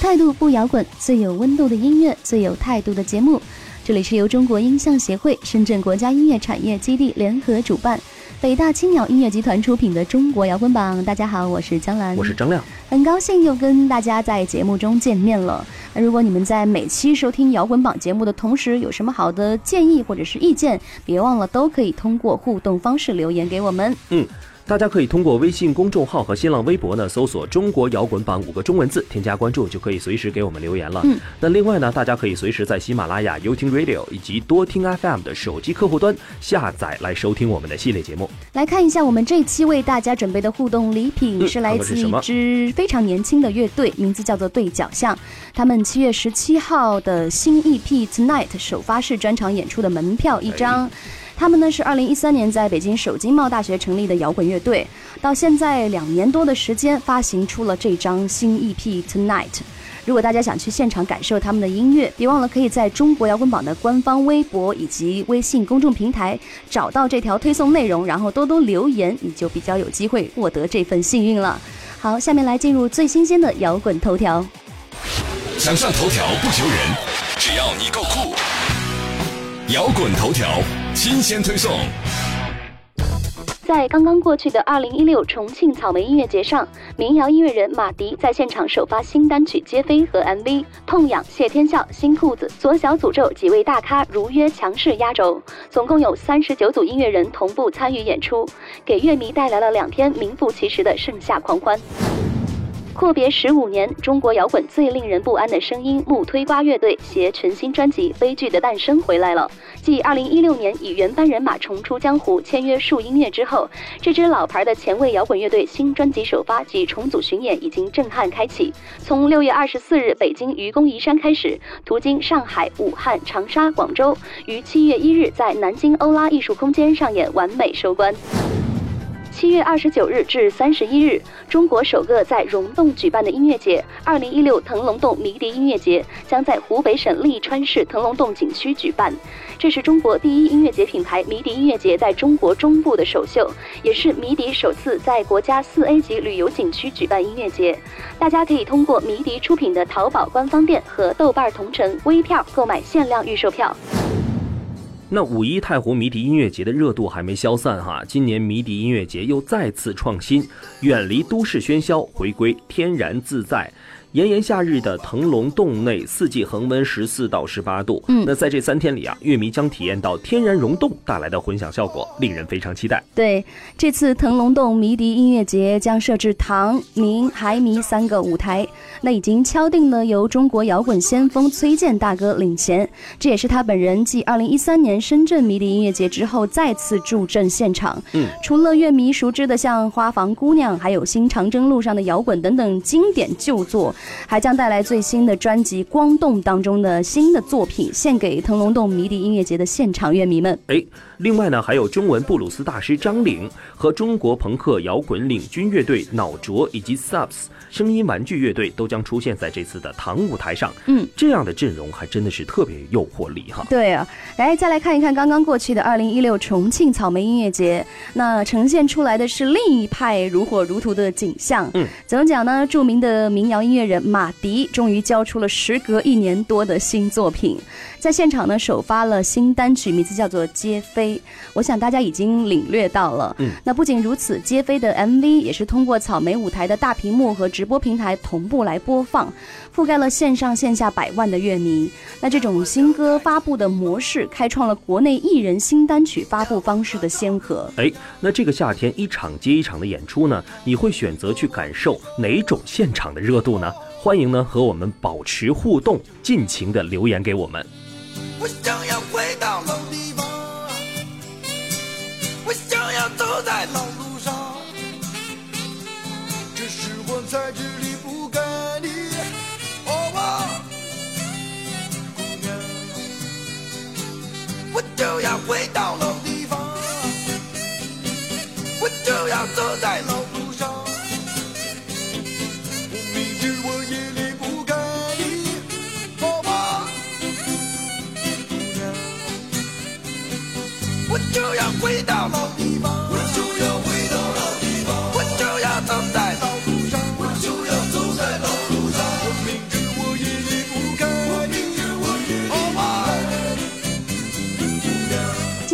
态度不摇滚，最有温度的音乐，最有态度的节目。这里是由中国音像协会、深圳国家音乐产业基地联合主办，北大青鸟音乐集团出品的中国摇滚榜。大家好，我是江兰，我是张亮，很高兴又跟大家在节目中见面了。那如果你们在每期收听摇滚榜节目的同时，有什么好的建议或者是意见，别忘了都可以通过互动方式留言给我们。嗯。大家可以通过微信公众号和新浪微博呢，搜索“中国摇滚榜”五个中文字，添加关注，就可以随时给我们留言了。嗯，那另外呢，大家可以随时在喜马拉雅、优听 Radio 以及多听 FM 的手机客户端下载来收听我们的系列节目。来看一下我们这期为大家准备的互动礼品，嗯是来自一支非常年轻的乐队，名字叫做对角巷。他们七月十七号的新 EP Tonight 首发式专场演出的门票一张。他们呢是二零一三年在北京首经贸大学成立的摇滚乐队，到现在两年多的时间，发行出了这张新 EP Tonight。如果大家想去现场感受他们的音乐，别忘了可以在中国摇滚榜的官方微博以及微信公众平台找到这条推送内容，然后多多留言，你就比较有机会获得这份幸运了。好，下面来进入最新鲜的摇滚头条。想上头条不求人，只要你够酷。摇滚头条新鲜推送。在刚刚过去的二零一六重庆草莓音乐节上，民谣音乐人马迪在现场首发新单曲《接飞》和 MV，痛仰、谢天笑、新裤子、左小诅咒几位大咖如约强势压轴，总共有三十九组音乐人同步参与演出，给乐迷带来了两天名副其实的盛夏狂欢。阔别十五年，中国摇滚最令人不安的声音木推瓜乐队携全新专辑《悲剧的诞生》回来了。继2016年以原班人马重出江湖，签约树音乐之后，这支老牌的前卫摇滚乐队新专辑首发及重组巡演已经震撼开启。从6月24日北京愚公移山开始，途经上海、武汉、长沙、广州，于7月1日在南京欧拉艺术空间上演完美收官。七月二十九日至三十一日，中国首个在溶洞举办的音乐节——二零一六腾龙洞迷笛音乐节，将在湖北省利川市腾龙洞景区举办。这是中国第一音乐节品牌迷笛音乐节在中国中部的首秀，也是迷笛首次在国家四 A 级旅游景区举办音乐节。大家可以通过迷笛出品的淘宝官方店和豆瓣同城微票购买限量预售票。那五一太湖迷笛音乐节的热度还没消散哈，今年迷笛音乐节又再次创新，远离都市喧嚣，回归天然自在。炎炎夏日的腾龙洞内，四季恒温十四到十八度。嗯，那在这三天里啊，乐迷将体验到天然溶洞带来的混响效果，令人非常期待。对，这次腾龙洞迷笛音乐节将设置唐、明、海迷三个舞台，那已经敲定了由中国摇滚先锋崔健大哥领衔，这也是他本人继二零一三年深圳迷笛音乐节之后再次助阵现场。嗯，除了乐迷熟知的像《花房姑娘》，还有《新长征路上的摇滚》等等经典旧作。还将带来最新的专辑《光动》当中的新的作品，献给腾龙洞迷笛音乐节的现场乐迷们。哎，另外呢，还有中文布鲁斯大师张岭和中国朋克摇滚领军乐队脑浊以及 Subs 声音玩具乐队都将出现在这次的唐舞台上。嗯，这样的阵容还真的是特别诱惑力哈。对啊，来再来看一看刚刚过去的二零一六重庆草莓音乐节，那呈现出来的是另一派如火如荼的景象。嗯，怎么讲呢？著名的民谣音乐人马迪终于交出了时隔一年多的新作品，在现场呢首发了新单曲，名字叫做《接飞》。我想大家已经领略到了。嗯，那不仅如此，《接飞》的 MV 也是通过草莓舞台的大屏幕和直播平台同步来播放，覆盖了线上线下百万的乐迷。那这种新歌发布的模式，开创了国内艺人新单曲发布方式的先河。哎，那这个夏天一场接一场的演出呢，你会选择去感受哪种现场的热度呢？欢迎呢和我们保持互动，尽情的留言给我们。我想要回到老地方，我想要走在老路上，时光才知离不开你。哦，我姑娘，我就要回到老地方，我就要走在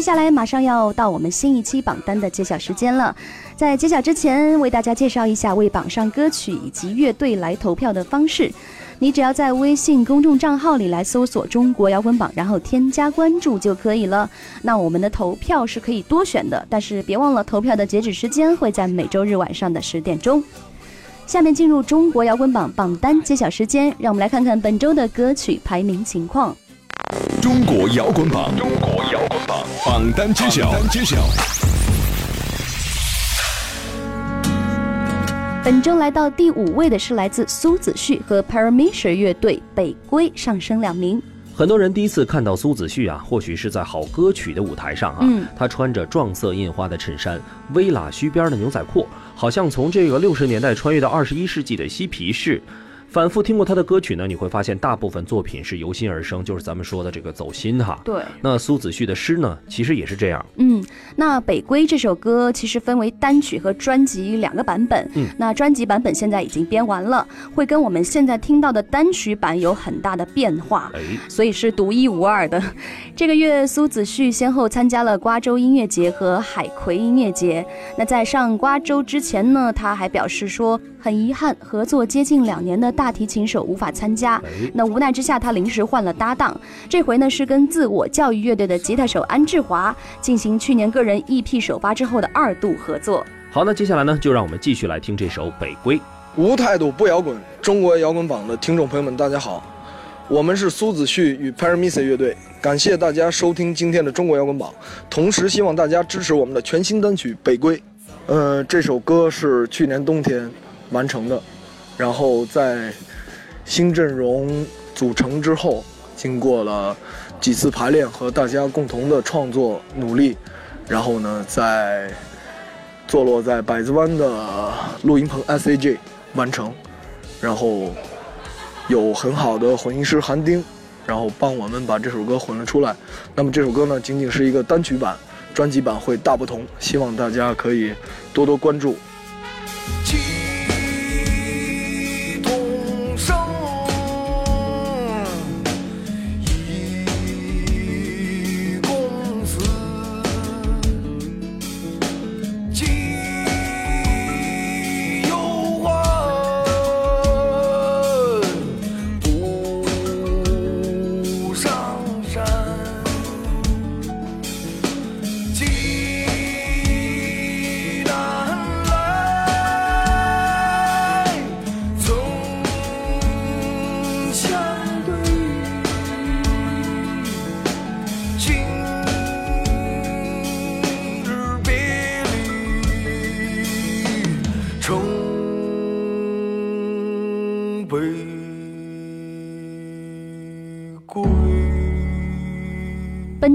接下来马上要到我们新一期榜单的揭晓时间了。在揭晓之前，为大家介绍一下为榜上歌曲以及乐队来投票的方式。你只要在微信公众账号里来搜索“中国摇滚榜”，然后添加关注就可以了。那我们的投票是可以多选的，但是别忘了投票的截止时间会在每周日晚上的十点钟。下面进入中国摇滚榜榜单揭晓时间，让我们来看看本周的歌曲排名情况。中国摇滚榜，中榜榜单揭晓，榜单揭晓。本周来到第五位的是来自苏子旭和 Parameter 乐队《北归》，上升两名。很多人第一次看到苏子旭啊，或许是在好歌曲的舞台上啊，嗯他穿着撞色印花的衬衫，微喇须边的牛仔裤，好像从这个六十年代穿越到二十一世纪的嬉皮士。反复听过他的歌曲呢，你会发现大部分作品是由心而生，就是咱们说的这个走心哈。对，那苏子旭的诗呢，其实也是这样。嗯，那《北归》这首歌其实分为单曲和专辑两个版本。嗯，那专辑版本现在已经编完了，会跟我们现在听到的单曲版有很大的变化。哎，所以是独一无二的。这个月，苏子旭先后参加了瓜州音乐节和海葵音乐节。那在上瓜州之前呢，他还表示说，很遗憾，合作接近两年的大提琴手无法参加。哎，那无奈之下，他临时换了搭档，这回呢是跟自我教育乐队的吉他手安志华进行去年个人 EP 首发之后的二度合作。好，那接下来呢，就让我们继续来听这首《北归》。无态度不摇滚，中国摇滚榜的听众朋友们，大家好，我们是苏子旭与 Paramisa 乐队，感谢大家收听今天的中国摇滚榜，同时希望大家支持我们的全新单曲《北归》。呃，这首歌是去年冬天完成的，然后在新阵容组成之后，经过了几次排练和大家共同的创作努力，然后呢，在坐落在百子湾的录音棚 SAG 完成，然后有很好的混音师韩丁，然后帮我们把这首歌混了出来。那么这首歌呢，仅仅是一个单曲版，专辑版会大不同，希望大家可以多多关注。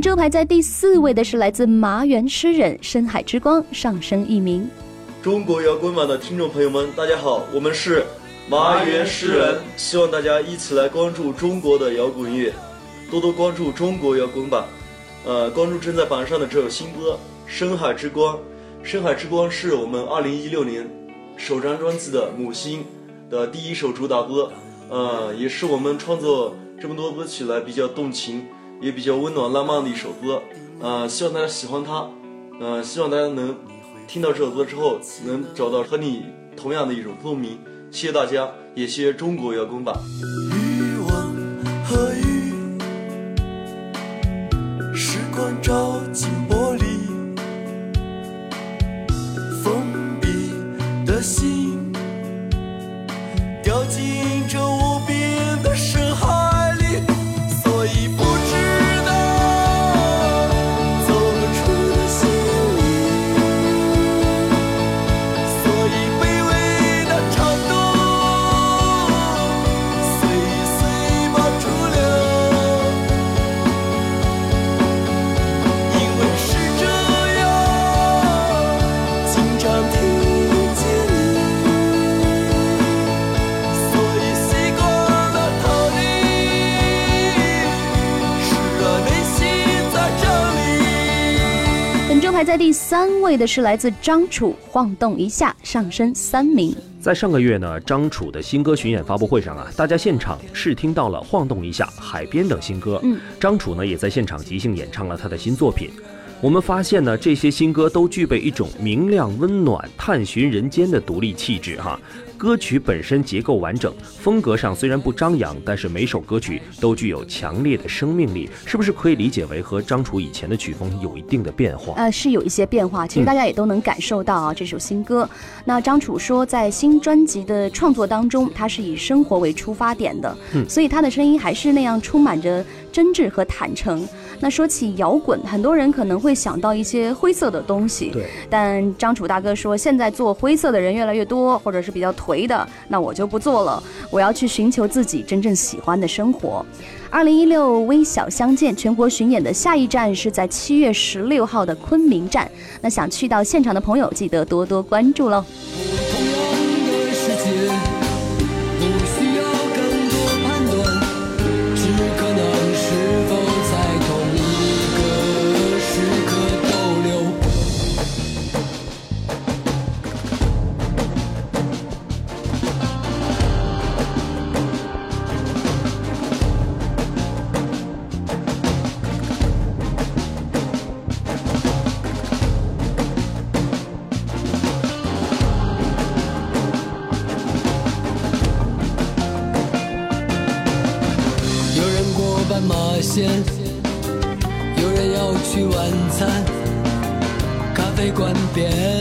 本周排在第四位的是来自麻原诗人《深海之光》，上升一名。中国摇滚榜的听众朋友们，大家好，我们是麻原诗人，希望大家一起来关注中国的摇滚乐，多多关注中国摇滚榜，呃，关注正在榜上的这首新歌《深海之光》。《深海之光》是我们2016年首张专辑的《母星》的第一首主打歌，呃，也是我们创作这么多歌曲来比较动情，也比较温暖浪漫的一首歌，呃，希望大家喜欢它，呃，希望大家能听到这首歌之后，能找到和你同样的一种共鸣。谢谢大家，也谢谢中国摇滚吧。欲望和，位的是来自张楚，《晃动一下》，上升三名。在上个月呢，张楚的新歌巡演发布会上啊，大家现场试听到了《晃动一下》《海边》等新歌。嗯，张楚呢也在现场即兴演唱了他的新作品。我们发现呢，这些新歌都具备一种明亮、温暖、探寻人间的独立气质哈。歌曲本身结构完整，风格上虽然不张扬，但是每首歌曲都具有强烈的生命力，是不是可以理解为和张楚以前的曲风有一定的变化？呃，是有一些变化，其实大家也都能感受到啊，这首新歌。那张楚说，在新专辑的创作当中，他是以生活为出发点的，嗯所以他的声音还是那样充满着真挚和坦诚。那说起摇滚，很多人可能会想到一些灰色的东西，对。但张楚大哥说，现在做灰色的人越来越多，或者是比较颓的，那我就不做了，我要去寻求自己真正喜欢的生活。二零一六微小相见全国巡演的下一站是在七月十六号的昆明站，那想去到现场的朋友，记得多多关注喽。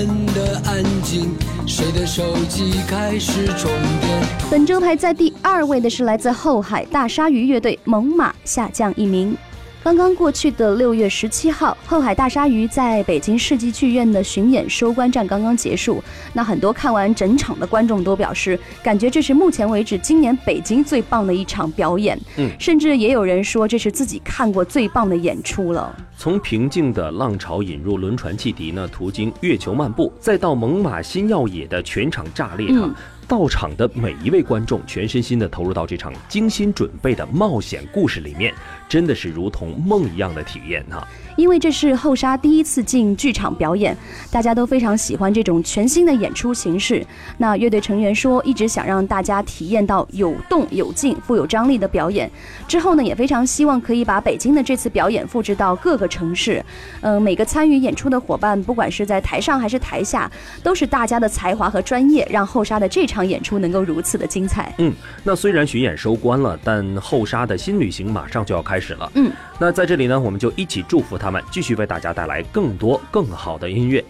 变得安静，谁的手机开始充电？本周排在第二位的是来自后海大鲨鱼乐队《猛犸》下降一名。刚刚过去的六月十七号，后海大鲨鱼在北京世纪剧院的巡演收官战刚刚结束。那很多看完整场的观众都表示，感觉这是目前为止今年北京最棒的一场表演。嗯甚至也有人说这是自己看过最棒的演出了。从平静的浪潮引入轮船汽笛呢，途经月球漫步，再到猛犸新耀野的全场炸裂哈。嗯到场的每一位观众全身心地投入到这场精心准备的冒险故事里面，真的是如同梦一样的体验哈。因为这是后沙第一次进剧场表演，大家都非常喜欢这种全新的演出形式。那乐队成员说，一直想让大家体验到有动有静、富有张力的表演。之后呢，也非常希望可以把北京的这次表演复制到各个城市。嗯、每个参与演出的伙伴，不管是在台上还是台下，都是大家的才华和专业，让后沙的这场演出能够如此的精彩。嗯，那虽然巡演收官了，但后沙的新旅行马上就要开始了。嗯，那在这里呢，我们就一起祝福他们，继续为大家带来更多更好的音乐。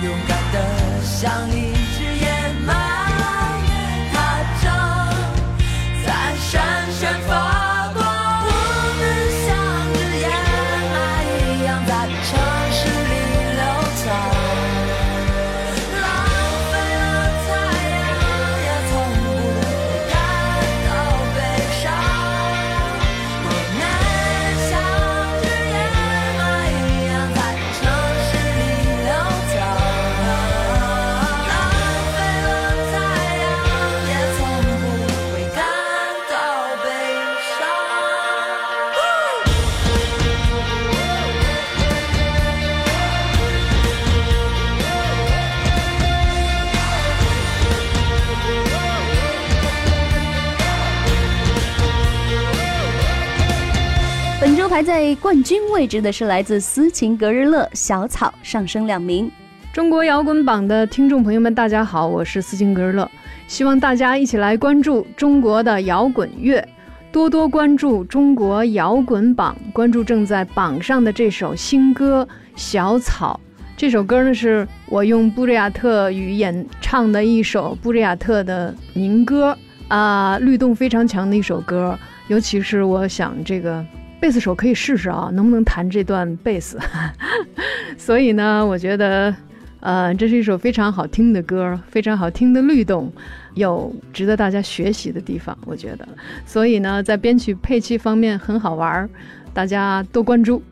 勇敢的像一在冠军位置的是来自斯琴格日乐小草上升两名。中国摇滚榜的听众朋友们，大家好，我是斯琴格日乐，希望大家一起来关注中国的摇滚乐，多多关注中国摇滚榜，关注正在榜上的这首新歌《小草》。这首歌呢，是我用布瑞亚特语演唱的一首布瑞亚特的民歌啊、律动非常强的一首歌，尤其是我想这个贝斯手可以试试啊，能不能弹这段贝斯？所以呢，我觉得，呃，这是一首非常好听的歌，非常好听的律动，有值得大家学习的地方，我觉得。所以呢，在编曲配器方面很好玩，大家多关注。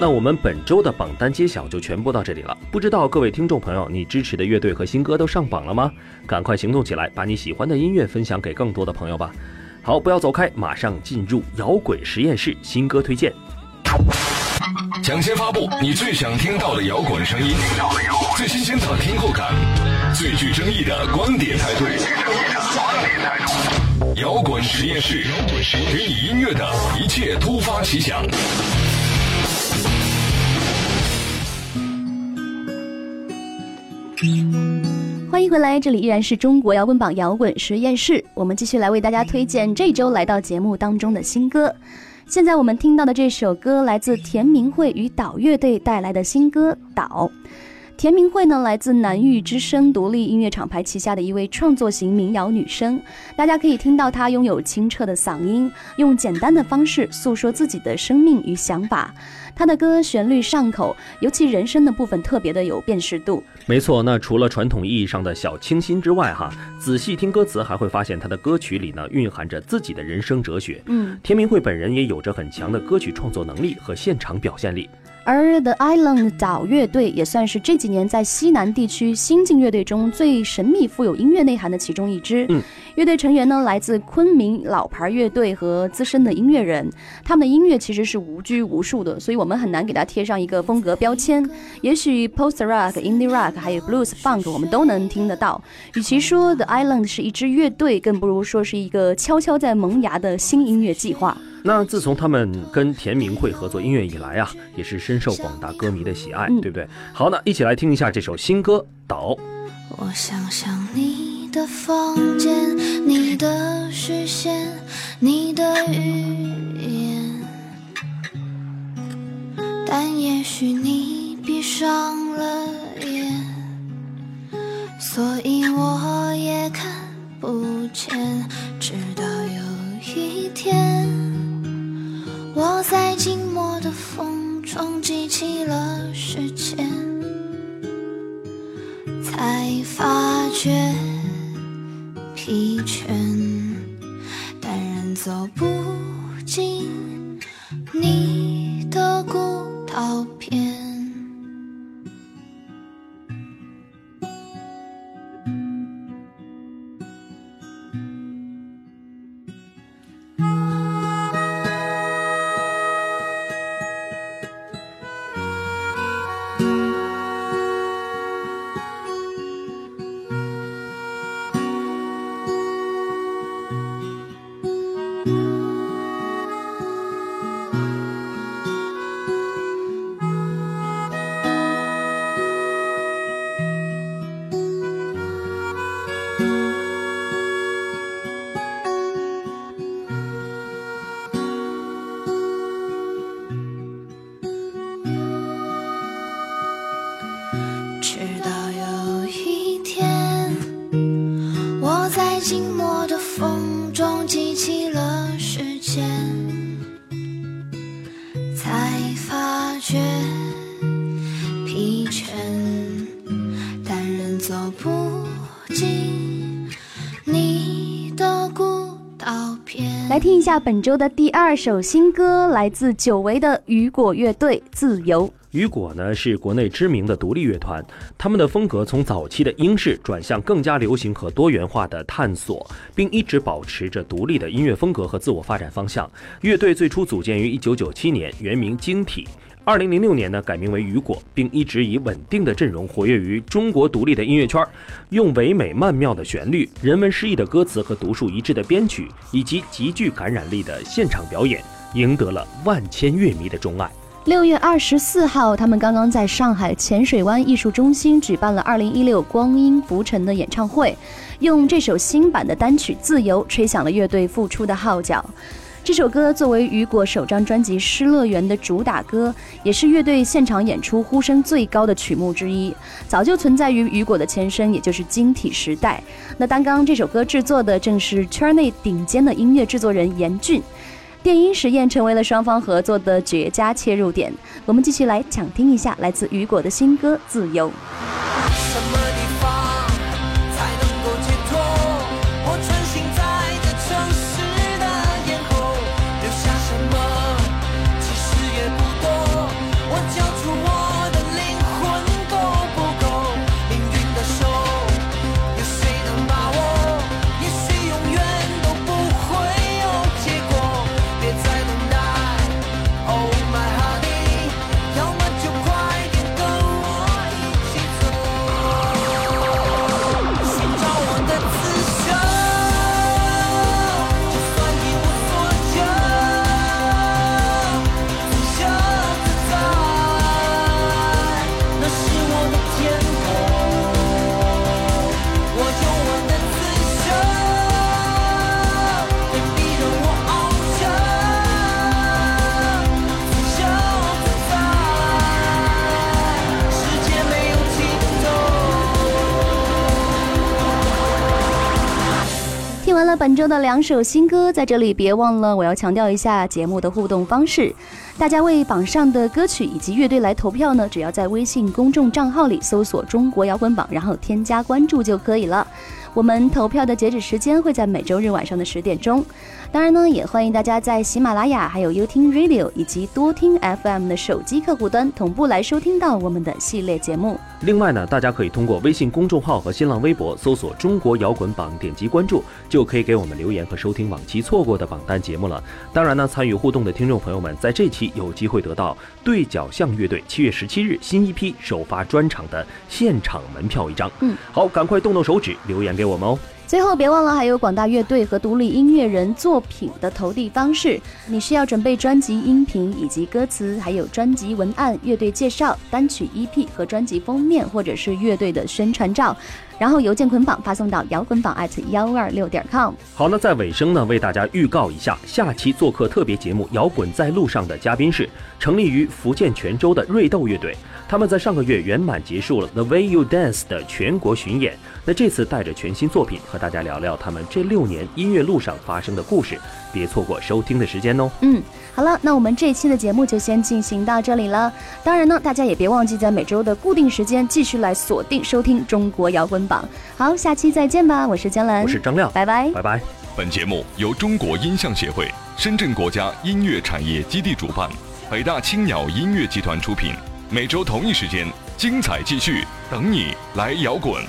那我们本周的榜单揭晓就全部到这里了。不知道各位听众朋友，你支持的乐队和新歌都上榜了吗？赶快行动起来，把你喜欢的音乐分享给更多的朋友吧。好，不要走开，马上进入摇滚实验室新歌推荐。抢先发布你最想听到的摇滚声音，最新鲜的听后感，最具争议的观点态度。摇滚实验室，给你音乐的一切突发奇想。欢迎回来，这里依然是中国摇滚榜摇滚实验室，我们继续来为大家推荐这周来到节目当中的新歌。现在我们听到的这首歌来自田明慧与岛乐队带来的新歌《岛》。田明慧呢，来自南域之声独立音乐厂牌旗下的一位创作型民谣女声。大家可以听到她拥有清澈的嗓音，用简单的方式诉说自己的生命与想法。她的歌旋律上口，尤其人声的部分特别的有辨识度。没错，那除了传统意义上的小清新之外，哈，仔细听歌词还会发现他的歌曲里呢蕴含着自己的人生哲学。嗯，田明慧本人也有着很强的歌曲创作能力和现场表现力。而 The Island 岛乐队也算是这几年在西南地区新晋乐队中最神秘、富有音乐内涵的其中一支。嗯，乐队成员呢来自昆明老牌乐队和资深的音乐人，他们的音乐其实是无拘无束的，所以我们很难给它贴上一个风格标签。也许 Post Rock、Indie Rock 还有 Blues Funk 我们都能听得到。与其说 The Island 是一支乐队，更不如说是一个悄悄在萌芽的新音乐计划。那自从他们跟田明慧合作音乐以来啊，也是深受广大歌迷的喜爱，嗯对不对？好，那一起来听一下这首新歌《岛》。我想象你的房间，你的视线，走不来听一下本周的第二首新歌，来自久违的雨果乐队《自由》。雨果呢是国内知名的独立乐团，他们的风格从早期的英式转向更加流行和多元化的探索，并一直保持着独立的音乐风格和自我发展方向。乐队最初组建于1997年，原名晶体。2006年呢改名为雨果，并一直以稳定的阵容活跃于中国独立的音乐圈，用唯美曼妙的旋律、人文诗意的歌词和独树一帜的编曲，以及极具感染力的现场表演，赢得了万千乐迷的钟爱。六月二十四号，他们刚刚在上海浅水湾艺术中心举办了二零一六光阴浮沉的演唱会，用这首新版的单曲《自由》吹响了乐队复出的号角。这首歌作为雨果首张专辑《失乐园》的主打歌，也是乐队现场演出呼声最高的曲目之一，早就存在于雨果的前身，也就是晶体时代。那刚刚这首歌制作的正是圈内顶尖的音乐制作人严俊。电音实验成为了双方合作的绝佳切入点。我们继续来抢听一下来自雨果的新歌《自由》。本周的两首新歌，在这里别忘了，我要强调一下节目的互动方式。大家为榜上的歌曲以及乐队来投票呢，只要在微信公众账号里搜索“中国摇滚榜”，然后添加关注就可以了。我们投票的截止时间会在每周日晚上的十点钟。当然呢，也欢迎大家在喜马拉雅、还有优听 Radio 以及多听 FM 的手机客户端同步来收听到我们的系列节目。另外呢，大家可以通过微信公众号和新浪微博搜索“中国摇滚榜”，点击关注，就可以给我们留言和收听往期错过的榜单节目了。当然呢，参与互动的听众朋友们，在这期有机会得到对角巷乐队七月十七日新一批首发专场的现场门票一张。嗯，好，赶快动动手指留言给我们哦。最后，别忘了还有广大乐队和独立音乐人作品的投递方式。你需要准备专辑音频以及歌词，还有专辑文案、乐队介绍、单曲 EP 和专辑封面，或者是乐队的宣传照，然后邮件捆绑发送到摇滚榜幺二六点 com。好，那在尾声呢，为大家预告一下，下期做客特别节目《摇滚在路上》的嘉宾是成立于福建泉州的瑞豆乐队。他们在上个月圆满结束了《The Way You Dance》的全国巡演，那这次带着全新作品和大家聊聊他们这六年音乐路上发生的故事，别错过收听的时间哦。嗯，好了，那我们这期的节目就先进行到这里了。当然呢，大家也别忘记在每周的固定时间继续来锁定收听中国摇滚榜。好，下期再见吧，我是江兰，我是张亮，拜拜，拜拜。本节目由中国音像协会、深圳国家音乐产业基地主办，北大青鸟音乐集团出品。每周同一时间。精彩继续，等你来摇滚。